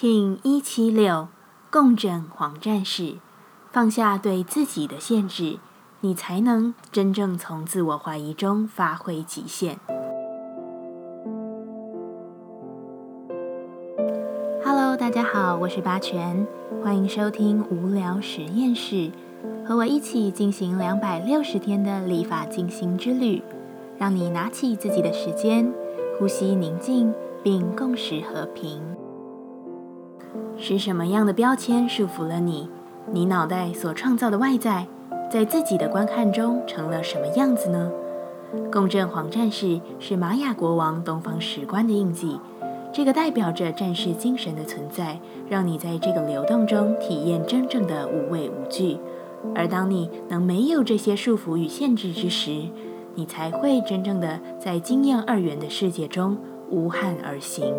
King 一七六共振黄战士，放下对自己的限制，你才能真正从自我怀疑中发挥极限。Hello，大家好，我是八全，欢迎收听无聊实验室，和我一起进行两百六十天的立法进行之旅，让你拿起自己的时间，呼吸宁静，并共识和平。是什么样的标签束缚了你？你脑袋所创造的外在，在自己的观看中成了什么样子呢？共振黄战士是玛雅国王东方石棺的印记，这个代表着战士精神的存在，让你在这个流动中体验真正的无畏无惧。而当你能没有这些束缚与限制之时，你才会真正的在经验二元的世界中无憾而行。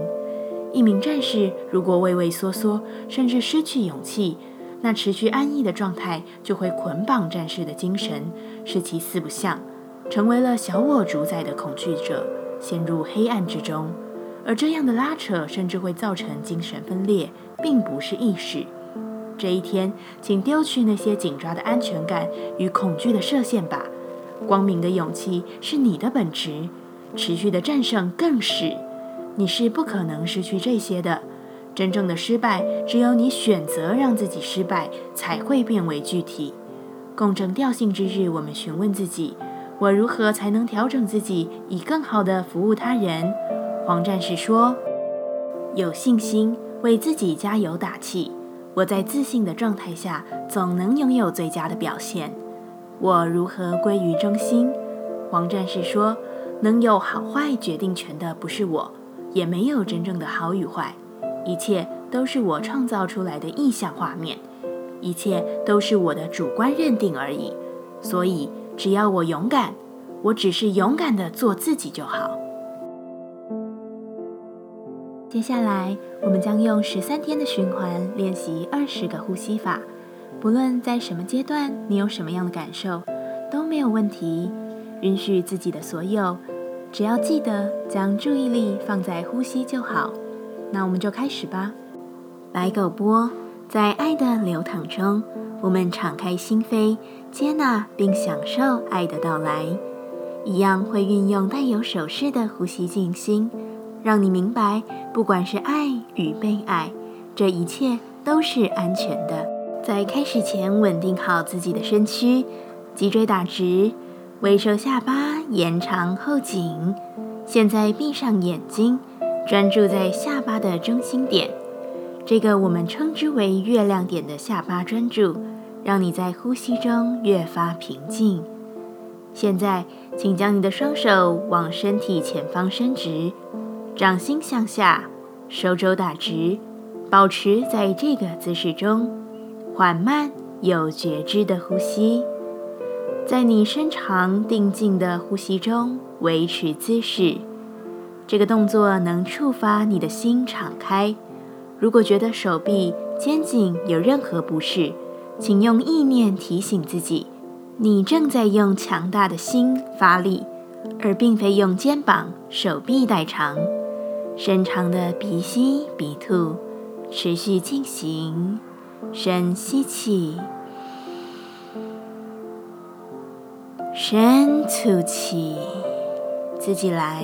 一名战士如果畏畏缩缩，甚至失去勇气，那持续安逸的状态就会捆绑战士的精神，使其四不像，成为了小我主宰的恐惧者，陷入黑暗之中。而这样的拉扯甚至会造成精神分裂，并不是意识。这一天，请丢去那些紧抓的安全感与恐惧的射线吧。光明的勇气是你的本质，持续的战胜更是。你是不可能失去这些的。真正的失败，只有你选择让自己失败，才会变为具体。共振调性之日，我们询问自己：我如何才能调整自己，以更好的服务他人？黄战士说：“有信心，为自己加油打气。我在自信的状态下，总能拥有最佳的表现。我如何归于中心？”黄战士说：“能有好坏决定权的，不是我。”也没有真正的好与坏，一切都是我创造出来的意象画面，一切都是我的主观认定而已。所以，只要我勇敢，我只是勇敢的做自己就好。接下来，我们将用十三天的循环练习二十个呼吸法。不论在什么阶段，你有什么样的感受，都没有问题。允许自己的所有。只要记得将注意力放在呼吸就好，那我们就开始吧。白狗波，在爱的流淌中，我们敞开心扉，接纳并享受爱的到来。一样会运用带有手势的呼吸静心，让你明白，不管是爱与被爱，这一切都是安全的。在开始前，稳定好自己的身躯，脊椎打直。微收下巴，延长后颈。现在闭上眼睛，专注在下巴的中心点，这个我们称之为月亮点的下巴专注，让你在呼吸中越发平静。现在，请将你的双手往身体前方伸直，掌心向下，手肘打直，保持在这个姿势中，缓慢有觉知的呼吸。在你深长定静的呼吸中维持姿势，这个动作能触发你的心敞开。如果觉得手臂、肩颈有任何不适，请用意念提醒自己，你正在用强大的心发力，而并非用肩膀、手臂代偿。深长的鼻吸鼻吐，持续进行。深吸气。深吐气，自己来。